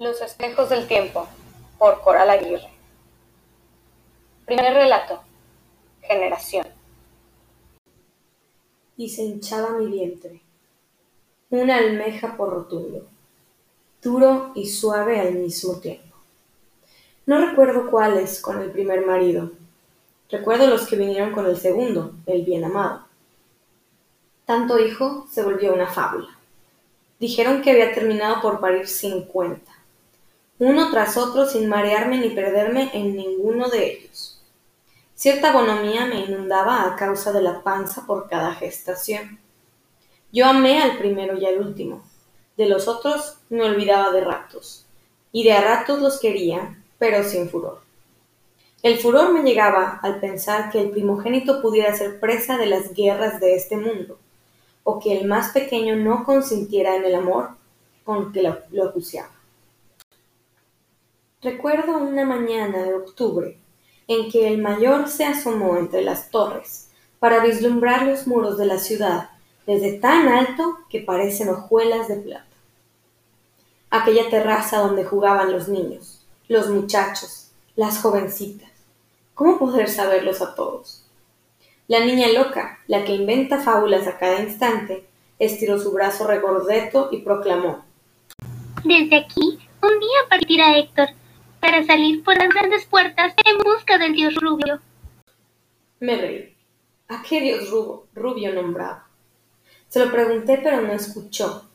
Los espejos del tiempo, por Coral Aguirre. Primer relato. Generación. Y se hinchaba mi vientre. Una almeja por rotundo, duro y suave al mismo tiempo. No recuerdo cuáles con el primer marido. Recuerdo los que vinieron con el segundo, el bien amado. Tanto hijo se volvió una fábula. Dijeron que había terminado por parir cincuenta uno tras otro sin marearme ni perderme en ninguno de ellos. Cierta bonomía me inundaba a causa de la panza por cada gestación. Yo amé al primero y al último. De los otros me olvidaba de ratos. Y de a ratos los quería, pero sin furor. El furor me llegaba al pensar que el primogénito pudiera ser presa de las guerras de este mundo, o que el más pequeño no consintiera en el amor con que lo, acuciaba. Recuerdo una mañana de octubre en que el mayor se asomó entre las torres para vislumbrar los muros de la ciudad desde tan alto que parecen hojuelas de plata. Aquella terraza donde jugaban los niños, los muchachos, las jovencitas. ¿Cómo poder saberlos a todos? La niña loca, la que inventa fábulas a cada instante, estiró su brazo regordeto y proclamó. Desde aquí, un día partirá Héctor, para salir por las grandes puertas en busca del dios rubio. Me reí. ¿A qué dios rubio, rubio nombraba? Se lo pregunté, pero no escuchó,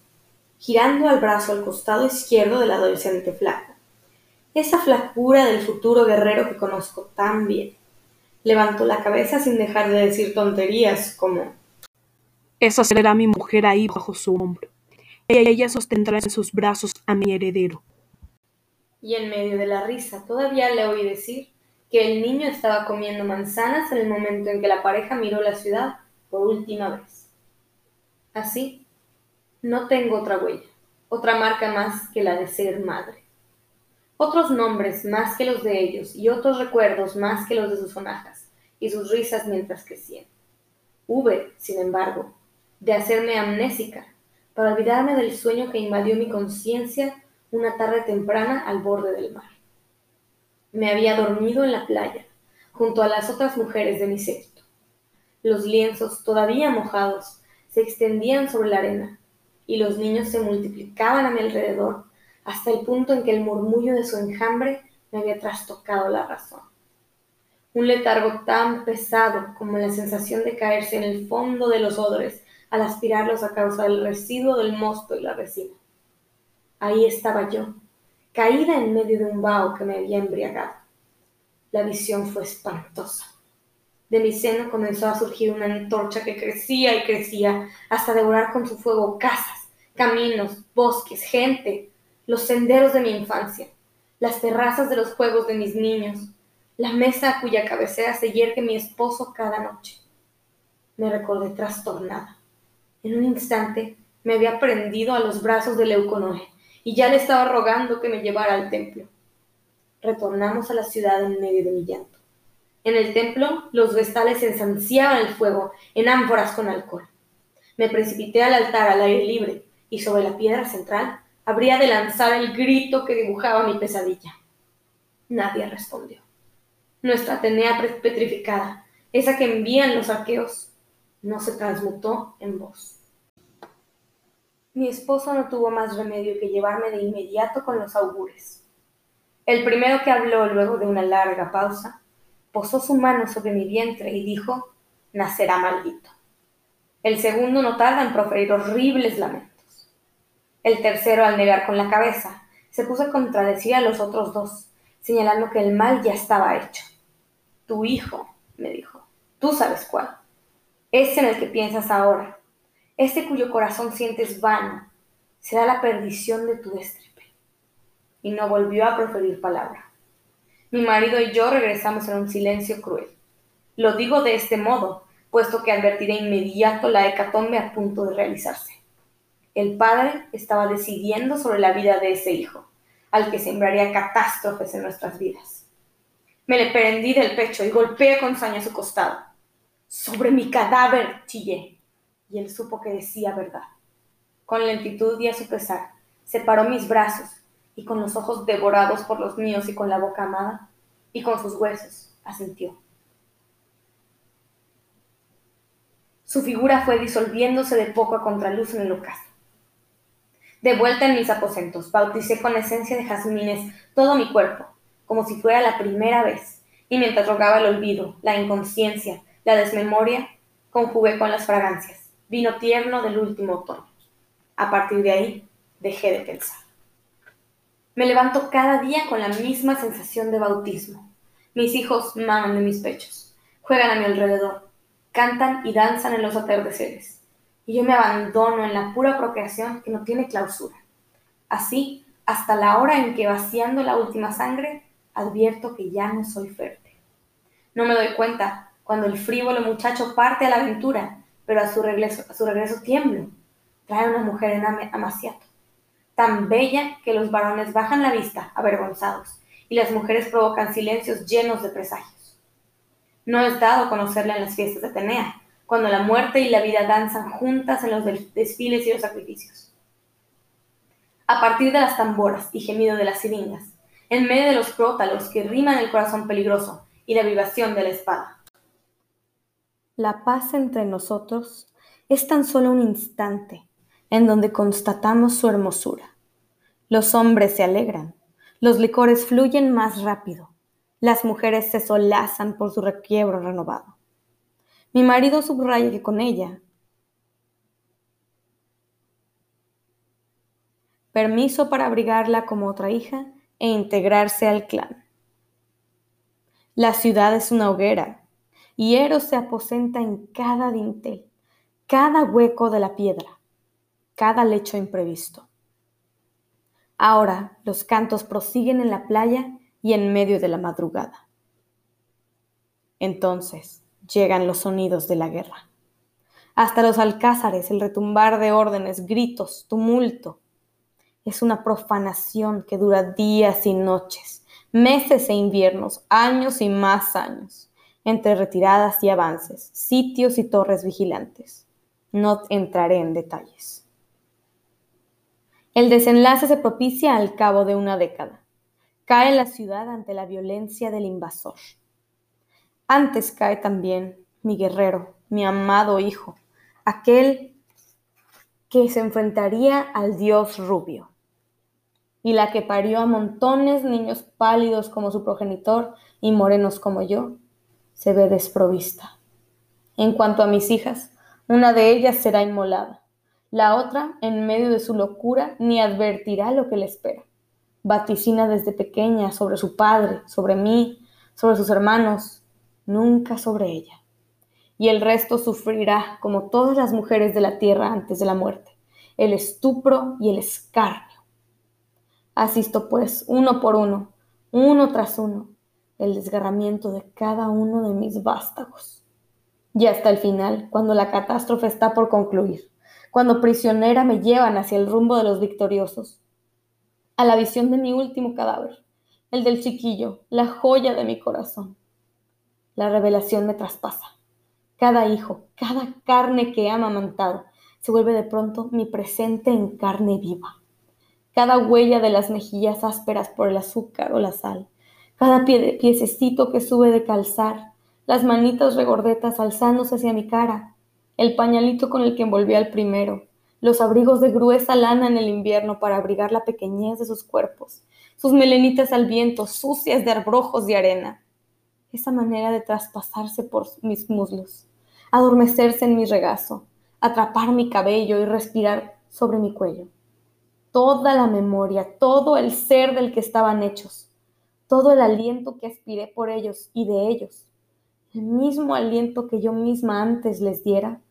girando al brazo al costado izquierdo del adolescente flaco. Esa flacura del futuro guerrero que conozco tan bien. Levantó la cabeza sin dejar de decir tonterías como Esa será mi mujer ahí bajo su hombro. Ella sostendrá en sus brazos a mi heredero y en medio de la risa todavía le oí decir que el niño estaba comiendo manzanas en el momento en que la pareja miró la ciudad por última vez. Así, no tengo otra huella, otra marca más que la de ser madre. Otros nombres más que los de ellos y otros recuerdos más que los de sus sonajas y sus risas mientras crecían. Hube, sin embargo, de hacerme amnésica para olvidarme del sueño que invadió mi conciencia una tarde temprana al borde del mar. Me había dormido en la playa, junto a las otras mujeres de mi sexto. Los lienzos, todavía mojados, se extendían sobre la arena, y los niños se multiplicaban a mi alrededor hasta el punto en que el murmullo de su enjambre me había trastocado la razón. Un letargo tan pesado como la sensación de caerse en el fondo de los odres al aspirarlos a causa del residuo del mosto y la resina. Ahí estaba yo, caída en medio de un vaho que me había embriagado. La visión fue espantosa. De mi seno comenzó a surgir una antorcha que crecía y crecía hasta devorar con su fuego casas, caminos, bosques, gente, los senderos de mi infancia, las terrazas de los juegos de mis niños, la mesa a cuya cabecera se yergue mi esposo cada noche. Me recordé trastornada. En un instante me había prendido a los brazos de Leuconoe y ya le estaba rogando que me llevara al templo. Retornamos a la ciudad en medio de mi llanto. En el templo los vestales ensanciaban el fuego en ánforas con alcohol. Me precipité al altar al aire libre y sobre la piedra central habría de lanzar el grito que dibujaba mi pesadilla. Nadie respondió. Nuestra Atenea petrificada, esa que envían los arqueos, no se transmutó en voz. Mi esposo no tuvo más remedio que llevarme de inmediato con los augures. El primero que habló luego de una larga pausa, posó su mano sobre mi vientre y dijo, nacerá maldito. El segundo no tarda en proferir horribles lamentos. El tercero, al negar con la cabeza, se puso a contradecir a los otros dos, señalando que el mal ya estaba hecho. Tu hijo, me dijo, tú sabes cuál. Es en el que piensas ahora, este cuyo corazón sientes vano, será la perdición de tu destripe. Y no volvió a proferir palabra. Mi marido y yo regresamos en un silencio cruel. Lo digo de este modo, puesto que advertí de inmediato la hecatombe a punto de realizarse. El padre estaba decidiendo sobre la vida de ese hijo, al que sembraría catástrofes en nuestras vidas. Me le prendí del pecho y golpeé con saña su costado. Sobre mi cadáver, chillé y él supo que decía verdad. Con lentitud y a su pesar, separó mis brazos y con los ojos devorados por los míos y con la boca amada, y con sus huesos, asintió. Su figura fue disolviéndose de poco a contraluz en el ocaso. De vuelta en mis aposentos, bauticé con esencia de jazmines todo mi cuerpo, como si fuera la primera vez, y mientras rogaba el olvido, la inconsciencia, la desmemoria, conjugué con las fragancias, vino tierno del último otoño. A partir de ahí, dejé de pensar. Me levanto cada día con la misma sensación de bautismo. Mis hijos maman de mis pechos, juegan a mi alrededor, cantan y danzan en los atardeceres, y yo me abandono en la pura procreación que no tiene clausura. Así, hasta la hora en que vaciando la última sangre, advierto que ya no soy fértil. No me doy cuenta cuando el frívolo muchacho parte a la aventura, pero a su regreso, a su regreso tiemblo. Trae una mujer en amaciato, tan bella que los varones bajan la vista, avergonzados, y las mujeres provocan silencios llenos de presagios. No es dado conocerla en las fiestas de Atenea, cuando la muerte y la vida danzan juntas en los desfiles y los sacrificios. A partir de las tamboras y gemido de las siringas, en medio de los crótalos que riman el corazón peligroso y la vibración de la espada. La paz entre nosotros es tan solo un instante en donde constatamos su hermosura. Los hombres se alegran, los licores fluyen más rápido, las mujeres se solazan por su requiebro renovado. Mi marido subraya que con ella permiso para abrigarla como otra hija e integrarse al clan. La ciudad es una hoguera, y se aposenta en cada dintel, cada hueco de la piedra, cada lecho imprevisto. Ahora los cantos prosiguen en la playa y en medio de la madrugada. Entonces llegan los sonidos de la guerra. Hasta los alcázares, el retumbar de órdenes, gritos, tumulto. Es una profanación que dura días y noches, meses e inviernos, años y más años, entre retiradas y avances, sitios y torres vigilantes. No entraré en detalles. El desenlace se propicia al cabo de una década. Cae la ciudad ante la violencia del invasor. Antes cae también mi guerrero, mi amado hijo, aquel que se enfrentaría al dios rubio, y la que parió a montones niños pálidos como su progenitor y morenos como yo, se ve desprovista. En cuanto a mis hijas, una de ellas será inmolada la otra, en medio de su locura, ni advertirá lo que le espera. Vaticina desde pequeña sobre su padre, sobre mí, sobre sus hermanos, nunca sobre ella. Y el resto sufrirá, como todas las mujeres de la tierra antes de la muerte, el estupro y el escarnio. Asisto, pues, uno por uno, uno tras uno, el desgarramiento de cada uno de mis vástagos. Y hasta el final, cuando la catástrofe está por concluir, cuando prisionera me llevan hacia el rumbo de los victoriosos, a la visión de mi último cadáver, el del chiquillo, la joya de mi corazón. La revelación me traspasa. Cada hijo, cada carne que he amamantado, se vuelve de pronto mi presente en carne viva. Cada huella de las mejillas ásperas por el azúcar o la sal, cada pie piececito que sube de calzar, las manitas regordetas alzándose hacia mi cara, el pañalito con el que envolvía al primero, los abrigos de gruesa lana en el invierno para abrigar la pequeñez de sus cuerpos, sus melenitas al viento, sucias de arbrojos y arena. Esa manera de traspasarse por mis muslos, adormecerse en mi regazo, atrapar mi cabello y respirar sobre mi cuello. Toda la memoria, todo el ser del que estaban hechos, todo el aliento que aspiré por ellos y de ellos, el mismo aliento que yo misma antes les diera,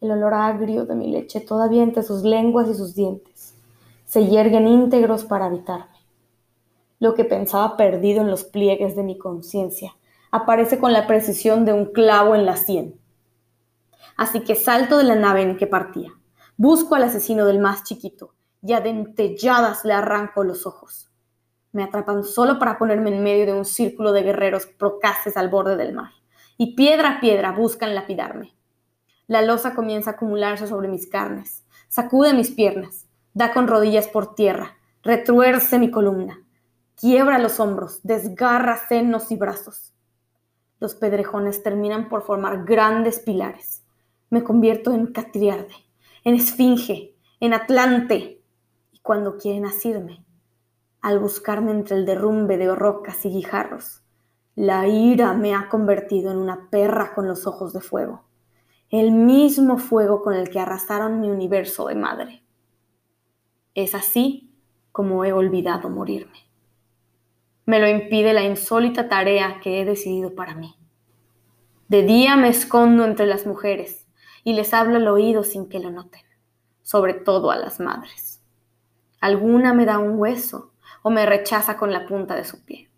el olor agrio de mi leche todavía entre sus lenguas y sus dientes, se yerguen íntegros para habitarme. Lo que pensaba perdido en los pliegues de mi conciencia aparece con la precisión de un clavo en la sien. Así que salto de la nave en que partía, busco al asesino del más chiquito y a dentelladas le arranco los ojos. Me atrapan solo para ponerme en medio de un círculo de guerreros procaces al borde del mar, y piedra a piedra buscan lapidarme. La losa comienza a acumularse sobre mis carnes, sacude mis piernas, da con rodillas por tierra, Retruerce mi columna, quiebra los hombros, desgarra senos y brazos. Los pedrejones terminan por formar grandes pilares. Me convierto en Catriarde, en Esfinge, en Atlante. Y cuando quieren asirme, al buscarme entre el derrumbe de rocas y guijarros, la ira me ha convertido en una perra con los ojos de fuego, el mismo fuego con el que arrasaron mi universo de madre. Es así como he olvidado morirme. Me lo impide la insólita tarea que he decidido para mí. De día me escondo entre las mujeres y les hablo al oído sin que lo noten, sobre todo a las madres. Alguna me da un hueso o me rechaza con la punta de su pie.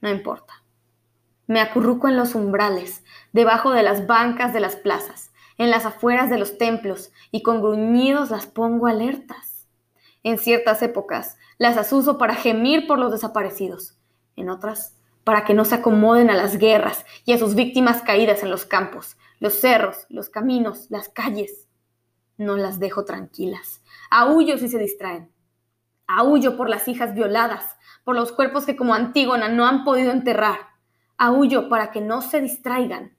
No importa. Me acurruco en los umbrales, debajo de las bancas de las plazas, en las afueras de los templos, y con gruñidos las pongo alertas. En ciertas épocas las asuso para gemir por los desaparecidos, en otras para que no se acomoden a las guerras y a sus víctimas caídas en los campos, los cerros, los caminos, las calles. No las dejo tranquilas. Aullo si se distraen. Aullo por las hijas violadas, por los cuerpos que como Antígona no han podido enterrar. Aullo para que no se distraigan.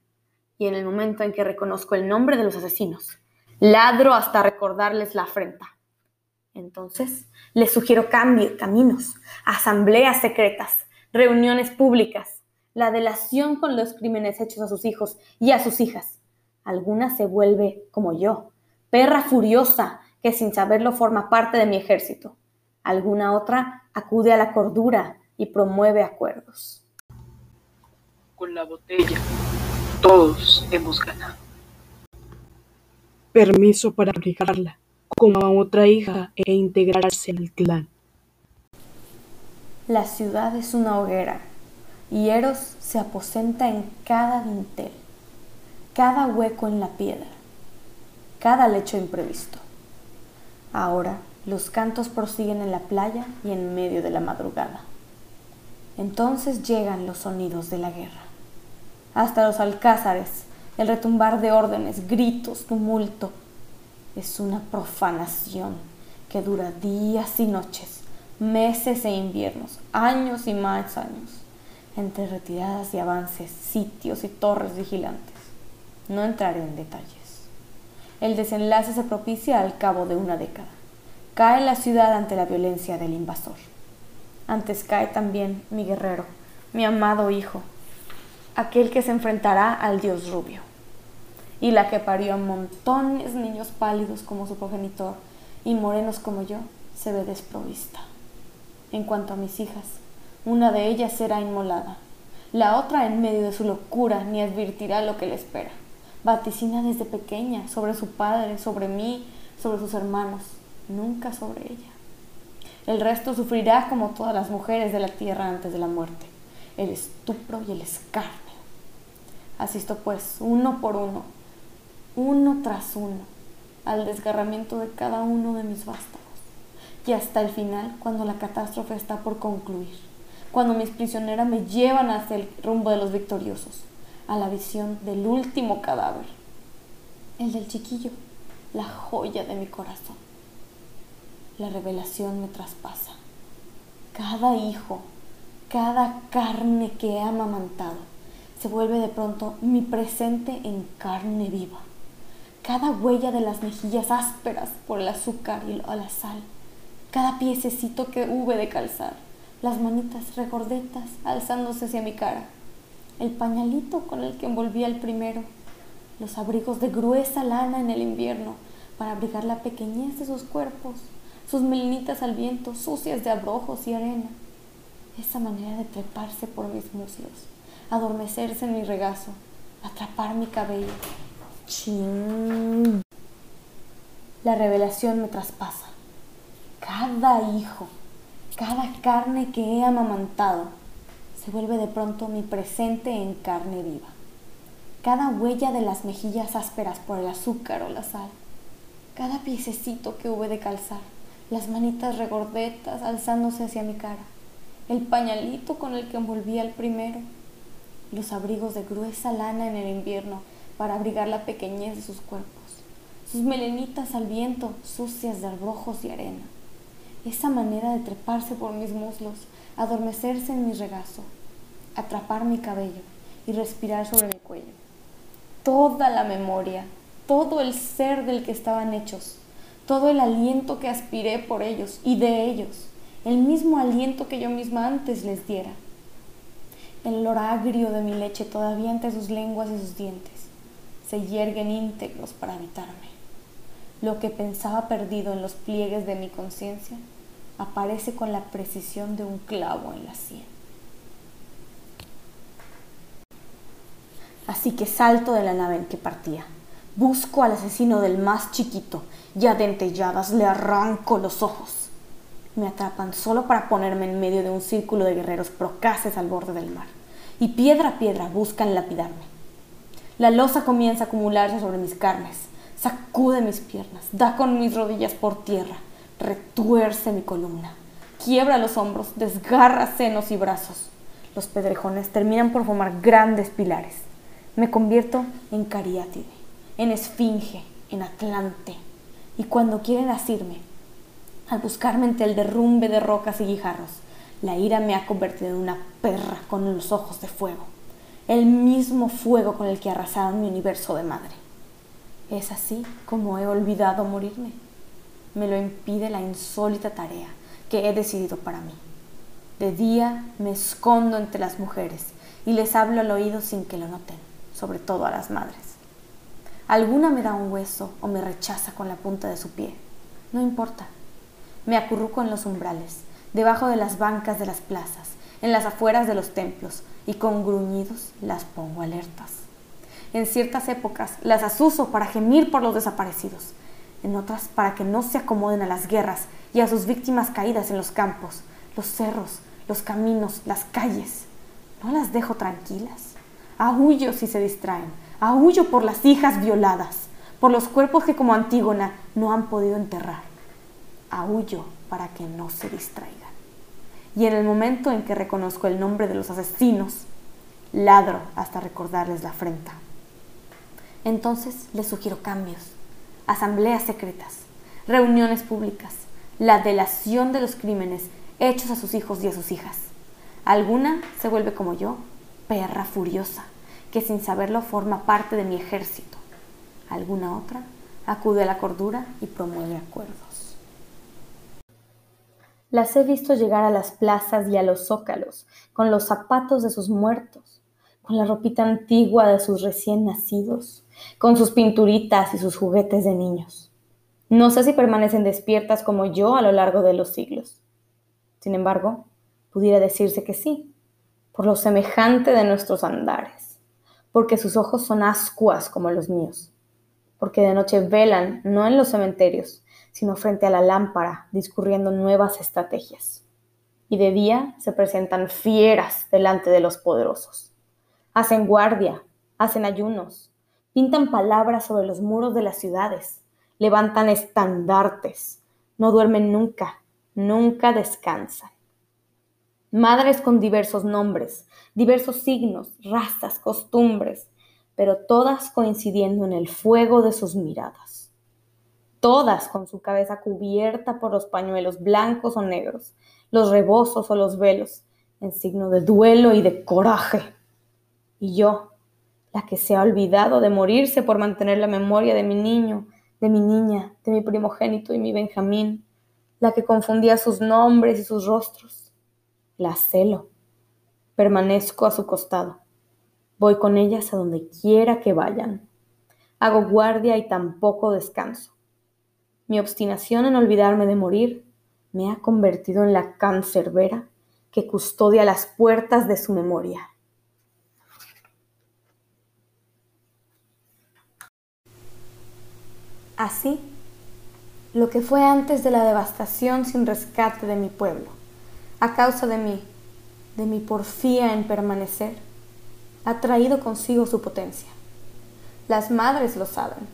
Y en el momento en que reconozco el nombre de los asesinos, ladro hasta recordarles la afrenta. Entonces, les sugiero cambio, caminos, asambleas secretas, reuniones públicas, la delación con los crímenes hechos a sus hijos y a sus hijas. Alguna se vuelve, como yo, perra furiosa que sin saberlo forma parte de mi ejército. Alguna otra acude a la cordura y promueve acuerdos. Con la botella, todos hemos ganado. Permiso para abrigarla como a otra hija e integrarse al clan. La ciudad es una hoguera y Eros se aposenta en cada dintel, cada hueco en la piedra, cada lecho imprevisto. Ahora los cantos prosiguen en la playa y en medio de la madrugada. Entonces llegan los sonidos de la guerra. Hasta los alcázares, el retumbar de órdenes, gritos, tumulto, es una profanación que dura días y noches, meses e inviernos, años y más años, entre retiradas y avances, sitios y torres vigilantes. No entraré en detalles. El desenlace se propicia al cabo de una década. Cae la ciudad ante la violencia del invasor. Antes cae también mi guerrero, mi amado hijo, aquel que se enfrentará al dios rubio y la que parió a montones niños pálidos como su progenitor y morenos como yo, se ve desprovista. En cuanto a mis hijas, una de ellas será inmolada, la otra en medio de su locura ni advertirá lo que le espera. Vaticina desde pequeña sobre su padre, sobre mí, sobre sus hermanos, nunca sobre ella. El resto sufrirá como todas las mujeres de la tierra antes de la muerte, el estupro y el escarnio. Asisto pues, uno por uno, uno tras uno, al desgarramiento de cada uno de mis vástagos, y hasta el final, cuando la catástrofe está por concluir, cuando mis prisioneras me llevan hacia el rumbo de los victoriosos, a la visión del último cadáver, el del chiquillo, la joya de mi corazón. La revelación me traspasa. Cada hijo, cada carne que he amamantado, se vuelve de pronto mi presente en carne viva. Cada huella de las mejillas ásperas por el azúcar y la sal, cada piececito que hube de calzar, las manitas regordetas alzándose hacia mi cara, el pañalito con el que envolvía el primero, los abrigos de gruesa lana en el invierno para abrigar la pequeñez de sus cuerpos, sus melinitas al viento sucias de abrojos y arena, esa manera de treparse por mis muslos, adormecerse en mi regazo, atrapar mi cabello, la revelación me traspasa. Cada hijo, cada carne que he amamantado, se vuelve de pronto mi presente en carne viva. Cada huella de las mejillas ásperas por el azúcar o la sal. Cada piececito que hube de calzar. Las manitas regordetas alzándose hacia mi cara. El pañalito con el que envolvía el primero. Los abrigos de gruesa lana en el invierno para abrigar la pequeñez de sus cuerpos, sus melenitas al viento sucias de arrojos y arena, esa manera de treparse por mis muslos, adormecerse en mi regazo, atrapar mi cabello y respirar sobre mi cuello. Toda la memoria, todo el ser del que estaban hechos, todo el aliento que aspiré por ellos y de ellos, el mismo aliento que yo misma antes les diera. El olor agrio de mi leche todavía entre sus lenguas y sus dientes se yerguen íntegros para habitarme. Lo que pensaba perdido en los pliegues de mi conciencia aparece con la precisión de un clavo en la sien. Así que salto de la nave en que partía. Busco al asesino del más chiquito y a dentelladas le arranco los ojos. Me atrapan solo para ponerme en medio de un círculo de guerreros procaces al borde del mar. Y piedra a piedra buscan lapidarme. La losa comienza a acumularse sobre mis carnes, sacude mis piernas, da con mis rodillas por tierra, retuerce mi columna, quiebra los hombros, desgarra senos y brazos. Los pedrejones terminan por formar grandes pilares. Me convierto en cariátide, en esfinge, en atlante. Y cuando quieren asirme, al buscarme entre el derrumbe de rocas y guijarros, la ira me ha convertido en una perra con los ojos de fuego el mismo fuego con el que arrasaron mi universo de madre. Es así como he olvidado morirme. Me lo impide la insólita tarea que he decidido para mí. De día me escondo entre las mujeres y les hablo al oído sin que lo noten, sobre todo a las madres. Alguna me da un hueso o me rechaza con la punta de su pie. No importa. Me acurruco en los umbrales, debajo de las bancas de las plazas, en las afueras de los templos, y con gruñidos las pongo alertas. En ciertas épocas las asuso para gemir por los desaparecidos, en otras para que no se acomoden a las guerras y a sus víctimas caídas en los campos, los cerros, los caminos, las calles. No las dejo tranquilas. Aullo si se distraen, aullo por las hijas violadas, por los cuerpos que como Antígona no han podido enterrar. Aullo para que no se distraigan y en el momento en que reconozco el nombre de los asesinos, ladro hasta recordarles la afrenta. Entonces les sugiero cambios, asambleas secretas, reuniones públicas, la delación de los crímenes hechos a sus hijos y a sus hijas. Alguna se vuelve como yo, perra furiosa, que sin saberlo forma parte de mi ejército. Alguna otra acude a la cordura y promueve acuerdos. Las he visto llegar a las plazas y a los zócalos, con los zapatos de sus muertos, con la ropita antigua de sus recién nacidos, con sus pinturitas y sus juguetes de niños. No sé si permanecen despiertas como yo a lo largo de los siglos. Sin embargo, pudiera decirse que sí, por lo semejante de nuestros andares, porque sus ojos son ascuas como los míos, porque de noche velan no en los cementerios, sino frente a la lámpara, discurriendo nuevas estrategias. Y de día se presentan fieras delante de los poderosos. Hacen guardia, hacen ayunos, pintan palabras sobre los muros de las ciudades, levantan estandartes, no duermen nunca, nunca descansan. Madres con diversos nombres, diversos signos, razas, costumbres, pero todas coincidiendo en el fuego de sus miradas todas con su cabeza cubierta por los pañuelos blancos o negros, los rebozos o los velos, en signo de duelo y de coraje. Y yo, la que se ha olvidado de morirse por mantener la memoria de mi niño, de mi niña, de mi primogénito y mi Benjamín, la que confundía sus nombres y sus rostros. La celo. Permanezco a su costado. Voy con ellas a donde quiera que vayan. Hago guardia y tampoco descanso. Mi obstinación en olvidarme de morir me ha convertido en la cancerbera que custodia las puertas de su memoria. Así, lo que fue antes de la devastación sin rescate de mi pueblo, a causa de mí, de mi porfía en permanecer, ha traído consigo su potencia. Las madres lo saben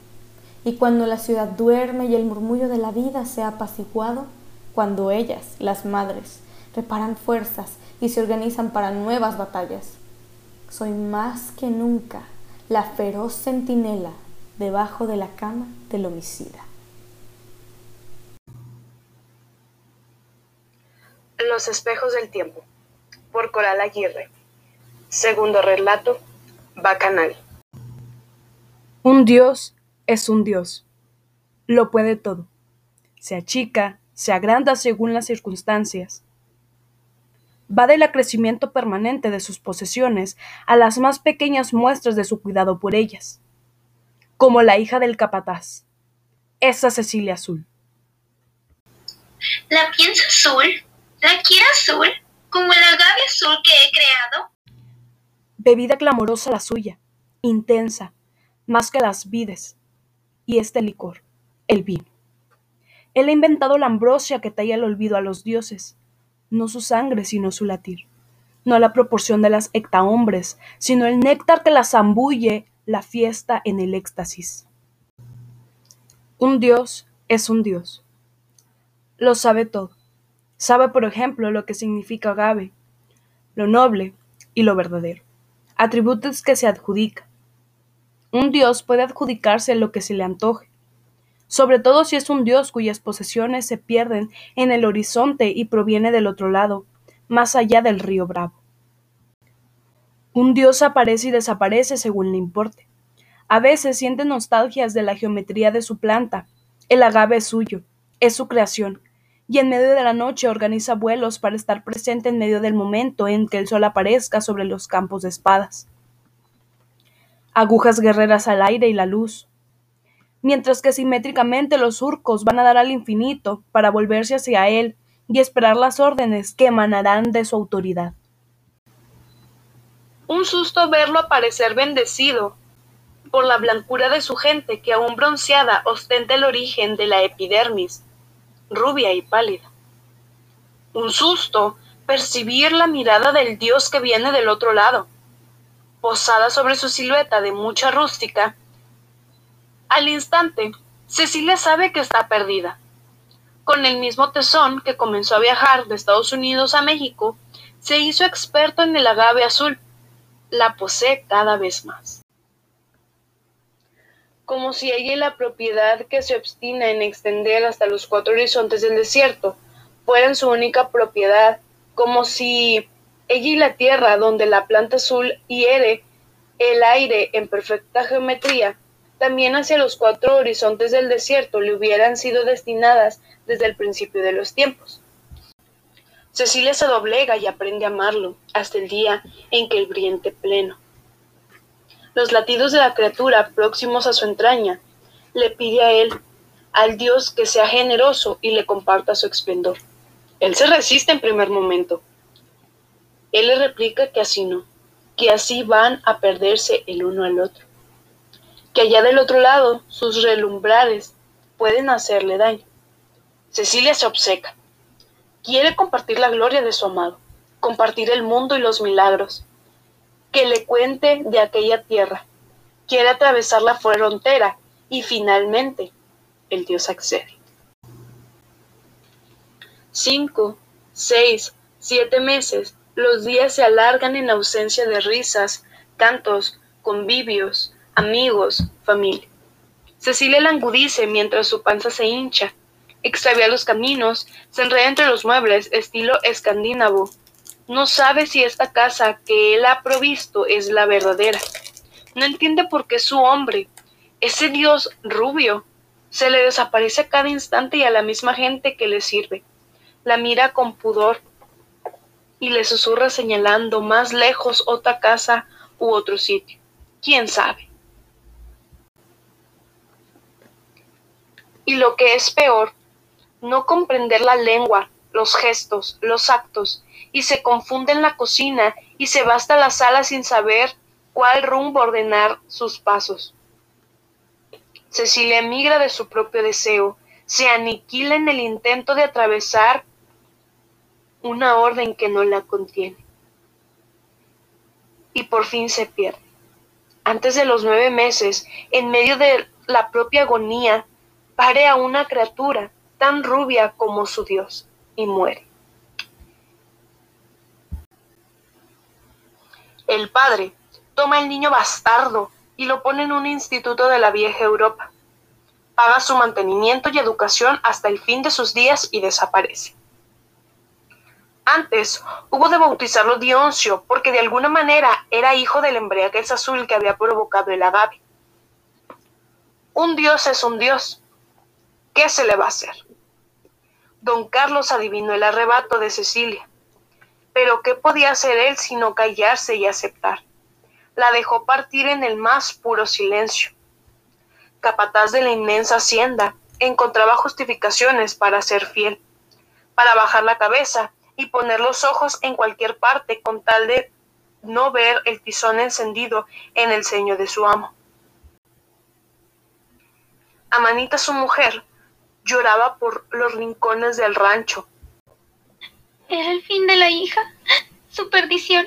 y cuando la ciudad duerme y el murmullo de la vida se ha apaciguado, cuando ellas, las madres, reparan fuerzas y se organizan para nuevas batallas, soy más que nunca la feroz centinela debajo de la cama del homicida. Los espejos del tiempo, por Coral Aguirre. Segundo relato, Bacanal. Un dios es un dios. Lo puede todo. Se achica, se agranda según las circunstancias. Va del acrecimiento permanente de sus posesiones a las más pequeñas muestras de su cuidado por ellas. Como la hija del capataz, esa Cecilia Azul. ¿La piensa azul? ¿La quiere azul? ¿Como el agave azul que he creado? Bebida clamorosa la suya, intensa, más que las vides, y este licor, el vino. Él ha inventado la ambrosia que talla el olvido a los dioses, no su sangre, sino su latir. No la proporción de las hectahombres, sino el néctar que la zambulle la fiesta en el éxtasis. Un dios es un dios. Lo sabe todo. Sabe, por ejemplo, lo que significa agave, lo noble y lo verdadero. Atributos que se adjudica. Un dios puede adjudicarse lo que se le antoje, sobre todo si es un dios cuyas posesiones se pierden en el horizonte y proviene del otro lado, más allá del río Bravo. Un dios aparece y desaparece según le importe. A veces siente nostalgias de la geometría de su planta. El agave es suyo, es su creación, y en medio de la noche organiza vuelos para estar presente en medio del momento en que el sol aparezca sobre los campos de espadas. Agujas guerreras al aire y la luz, mientras que simétricamente los surcos van a dar al infinito para volverse hacia él y esperar las órdenes que emanarán de su autoridad. Un susto verlo aparecer bendecido por la blancura de su gente que aún bronceada ostenta el origen de la epidermis, rubia y pálida. Un susto percibir la mirada del dios que viene del otro lado, posada sobre su silueta de mucha rústica al instante, Cecilia sabe que está perdida. Con el mismo tesón que comenzó a viajar de Estados Unidos a México, se hizo experto en el agave azul. La posee cada vez más. Como si ella y la propiedad que se obstina en extender hasta los cuatro horizontes del desierto fueran su única propiedad, como si ella y la tierra donde la planta azul hiere el aire en perfecta geometría también hacia los cuatro horizontes del desierto le hubieran sido destinadas desde el principio de los tiempos. Cecilia se doblega y aprende a amarlo hasta el día en que el brillante pleno. Los latidos de la criatura próximos a su entraña le pide a él, al Dios que sea generoso y le comparta su esplendor. Él se resiste en primer momento. Él le replica que así no, que así van a perderse el uno al otro que allá del otro lado sus relumbrares pueden hacerle daño. Cecilia se obceca. Quiere compartir la gloria de su amado, compartir el mundo y los milagros. Que le cuente de aquella tierra. Quiere atravesar la frontera y finalmente el Dios accede. Cinco, seis, siete meses, los días se alargan en ausencia de risas, cantos, convivios, amigos, familia. Cecilia langudice mientras su panza se hincha, extravía los caminos, se enreda entre los muebles, estilo escandinavo. No sabe si esta casa que él ha provisto es la verdadera. No entiende por qué su hombre, ese dios rubio, se le desaparece a cada instante y a la misma gente que le sirve. La mira con pudor y le susurra señalando más lejos otra casa u otro sitio. ¿Quién sabe? y lo que es peor, no comprender la lengua, los gestos, los actos, y se confunde en la cocina y se va hasta la sala sin saber cuál rumbo ordenar sus pasos. Cecilia emigra de su propio deseo, se aniquila en el intento de atravesar una orden que no la contiene. Y por fin se pierde. Antes de los nueve meses, en medio de la propia agonía, pare a una criatura tan rubia como su Dios y muere. El padre toma el niño bastardo y lo pone en un instituto de la vieja Europa. Paga su mantenimiento y educación hasta el fin de sus días y desaparece. Antes hubo de bautizarlo Dioncio, porque de alguna manera era hijo del embriaguez azul que había provocado el agave. Un dios es un dios. ¿Qué se le va a hacer? Don Carlos adivinó el arrebato de Cecilia. Pero ¿qué podía hacer él sino callarse y aceptar? La dejó partir en el más puro silencio. Capataz de la inmensa hacienda, encontraba justificaciones para ser fiel, para bajar la cabeza y poner los ojos en cualquier parte con tal de no ver el tizón encendido en el ceño de su amo. Amanita, su mujer, lloraba por los rincones del rancho. ¿Era el fin de la hija? Su perdición.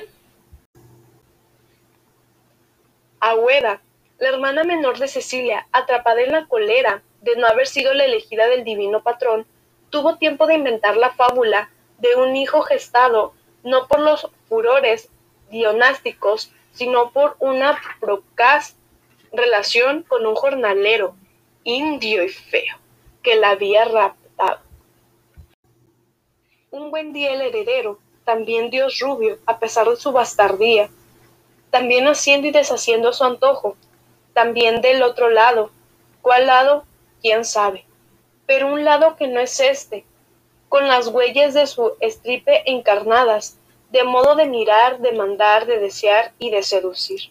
Agüera, la hermana menor de Cecilia, atrapada en la cólera de no haber sido la elegida del divino patrón, tuvo tiempo de inventar la fábula de un hijo gestado no por los furores dionásticos, sino por una procaz relación con un jornalero, indio y feo, que la había raptado. Un buen día el heredero, también Dios rubio, a pesar de su bastardía, también haciendo y deshaciendo su antojo, también del otro lado. ¿Cuál lado? ¿Quién sabe? Pero un lado que no es este, con las huellas de su estripe encarnadas, de modo de mirar, de mandar, de desear y de seducir.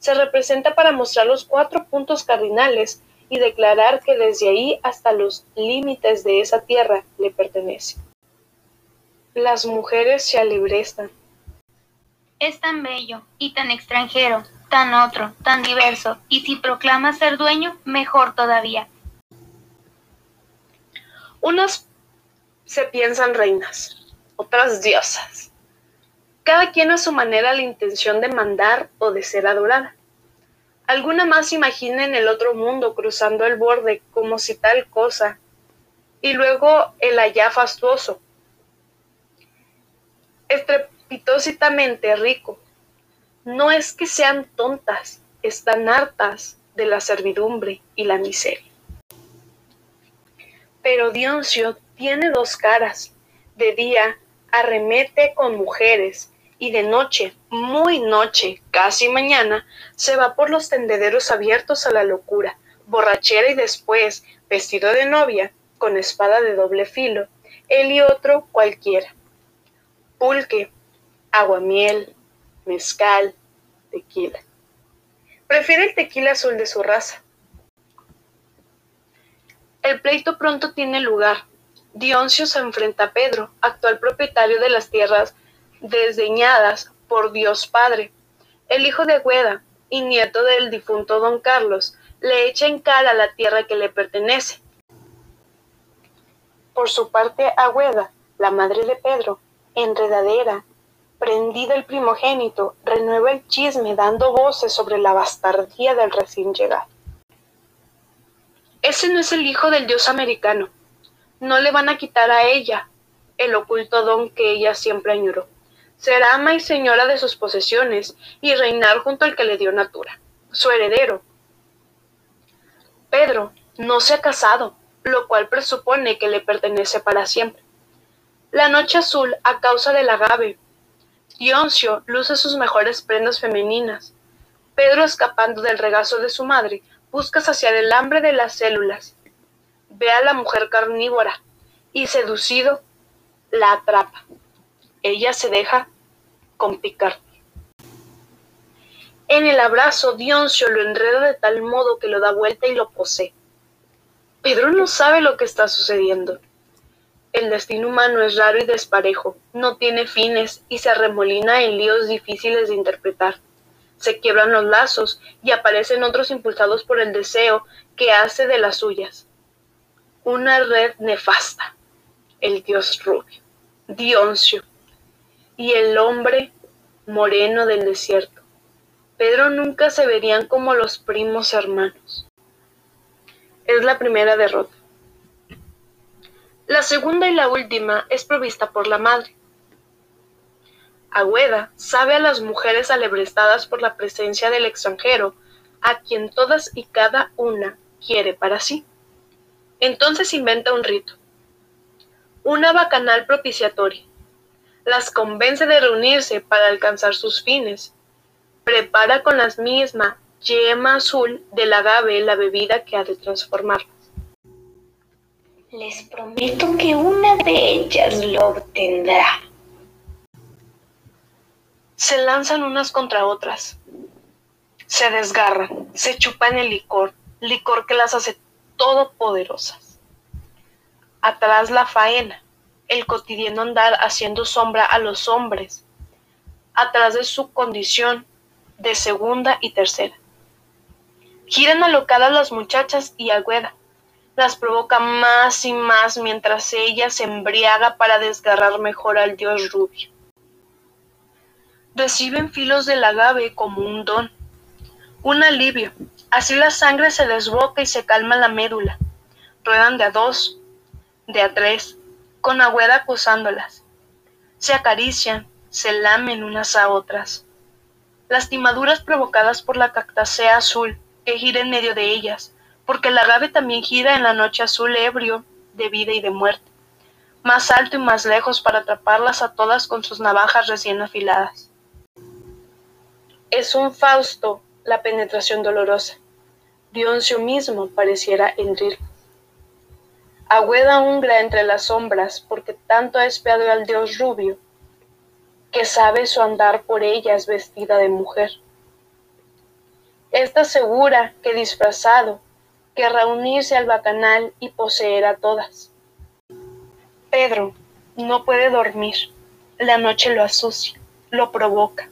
Se representa para mostrar los cuatro puntos cardinales y declarar que desde ahí hasta los límites de esa tierra le pertenece. Las mujeres se alibrestan. Es tan bello y tan extranjero, tan otro, tan diverso, y si proclama ser dueño, mejor todavía. Unas se piensan reinas, otras diosas. Cada quien a su manera la intención de mandar o de ser adorada. Alguna más imagina en el otro mundo cruzando el borde como si tal cosa, y luego el allá fastuoso, estrepitosamente rico. No es que sean tontas, están hartas de la servidumbre y la miseria. Pero Dioncio tiene dos caras. De día arremete con mujeres y de noche, muy noche, casi mañana, se va por los tendederos abiertos a la locura, borrachera y después, vestido de novia, con espada de doble filo, él y otro cualquiera. Pulque, aguamiel, mezcal, tequila. Prefiere el tequila azul de su raza. El pleito pronto tiene lugar. Dioncio se enfrenta a Pedro, actual propietario de las tierras desdeñadas por Dios Padre. El hijo de Agüeda y nieto del difunto don Carlos le echa en cara la tierra que le pertenece. Por su parte, Agüeda, la madre de Pedro, enredadera, prendida el primogénito, renueva el chisme dando voces sobre la bastardía del recién llegado. Ese no es el hijo del dios americano. No le van a quitar a ella el oculto don que ella siempre añoró. Será ama y señora de sus posesiones y reinar junto al que le dio natura, su heredero. Pedro no se ha casado, lo cual presupone que le pertenece para siempre. La noche azul a causa del agave. Dioncio luce sus mejores prendas femeninas. Pedro, escapando del regazo de su madre, busca saciar el hambre de las células. Ve a la mujer carnívora y, seducido, la atrapa. Ella se deja complicar. En el abrazo, Dioncio lo enreda de tal modo que lo da vuelta y lo posee. Pedro no sabe lo que está sucediendo. El destino humano es raro y desparejo, no tiene fines y se arremolina en líos difíciles de interpretar. Se quiebran los lazos y aparecen otros impulsados por el deseo que hace de las suyas. Una red nefasta. El dios rubio, Dioncio, y el hombre moreno del desierto. Pedro nunca se verían como los primos hermanos. Es la primera derrota. La segunda y la última es provista por la madre. Agüeda sabe a las mujeres alebrestadas por la presencia del extranjero, a quien todas y cada una quiere para sí. Entonces inventa un rito, una bacanal propiciatoria. Las convence de reunirse para alcanzar sus fines. Prepara con la misma yema azul del agave la bebida que ha de transformarlas. Les prometo que una de ellas lo obtendrá. Se lanzan unas contra otras. Se desgarran, se chupan el licor, licor que las hace todopoderosas. Atrás la faena, el cotidiano andar haciendo sombra a los hombres, atrás de su condición de segunda y tercera. Giran alocadas las muchachas y Agüeda las provoca más y más mientras ella se embriaga para desgarrar mejor al dios rubio. Reciben filos del agave como un don, un alivio. Así la sangre se desboca y se calma la médula. Ruedan de a dos, de a tres, con agüeda acusándolas. Se acarician, se lamen unas a otras. Lastimaduras provocadas por la cactácea azul que gira en medio de ellas, porque el agave también gira en la noche azul ebrio de vida y de muerte, más alto y más lejos para atraparlas a todas con sus navajas recién afiladas. Es un Fausto la penetración dolorosa. Dioncio mismo pareciera henrir. Agüeda ungra entre las sombras, porque tanto ha espiado al dios rubio, que sabe su andar por ellas vestida de mujer. Está segura que disfrazado querrá unirse al bacanal y poseer a todas. Pedro no puede dormir. La noche lo asucia, lo provoca.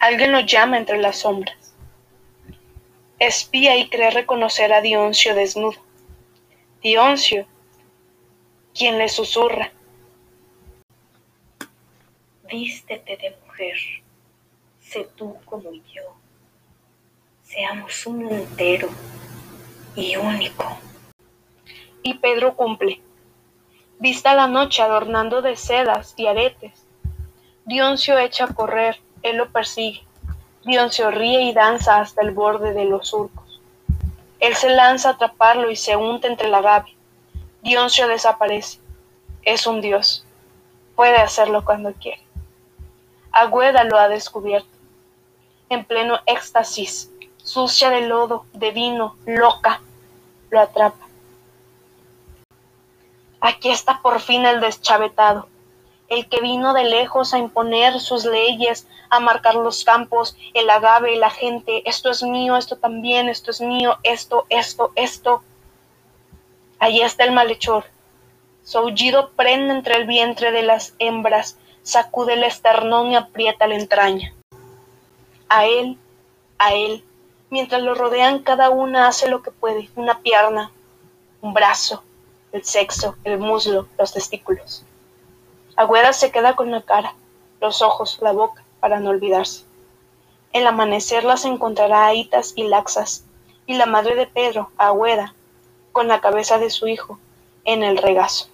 Alguien lo llama entre las sombras. Espía y cree reconocer a Dioncio desnudo. Dioncio, quien le susurra. Vístete de mujer, sé tú como yo. Seamos uno entero y único. Y Pedro cumple. Vista la noche adornando de sedas y aretes. Dioncio echa a correr, él lo persigue. Dioncio ríe y danza hasta el borde de los surcos. Él se lanza a atraparlo y se unta entre la agave. Dioncio desaparece. Es un dios. Puede hacerlo cuando quiere. Agüeda lo ha descubierto. En pleno éxtasis, sucia de lodo, de vino, loca, lo atrapa. Aquí está por fin el deschavetado, el que vino de lejos a imponer sus leyes, a marcar los campos, el agave, la gente, esto es mío, esto también, esto es mío, esto, esto, esto. Allí está el malhechor. Su aullido prende entre el vientre de las hembras, sacude el esternón y aprieta la entraña. A él, a él, Mientras lo rodean, cada una hace lo que puede, una pierna, un brazo, el sexo, el muslo, los testículos. Agüeda se queda con la cara, los ojos, la boca, para no olvidarse. El amanecer las encontrará ahitas y laxas, y la madre de Pedro, Agüeda, con la cabeza de su hijo, en el regazo.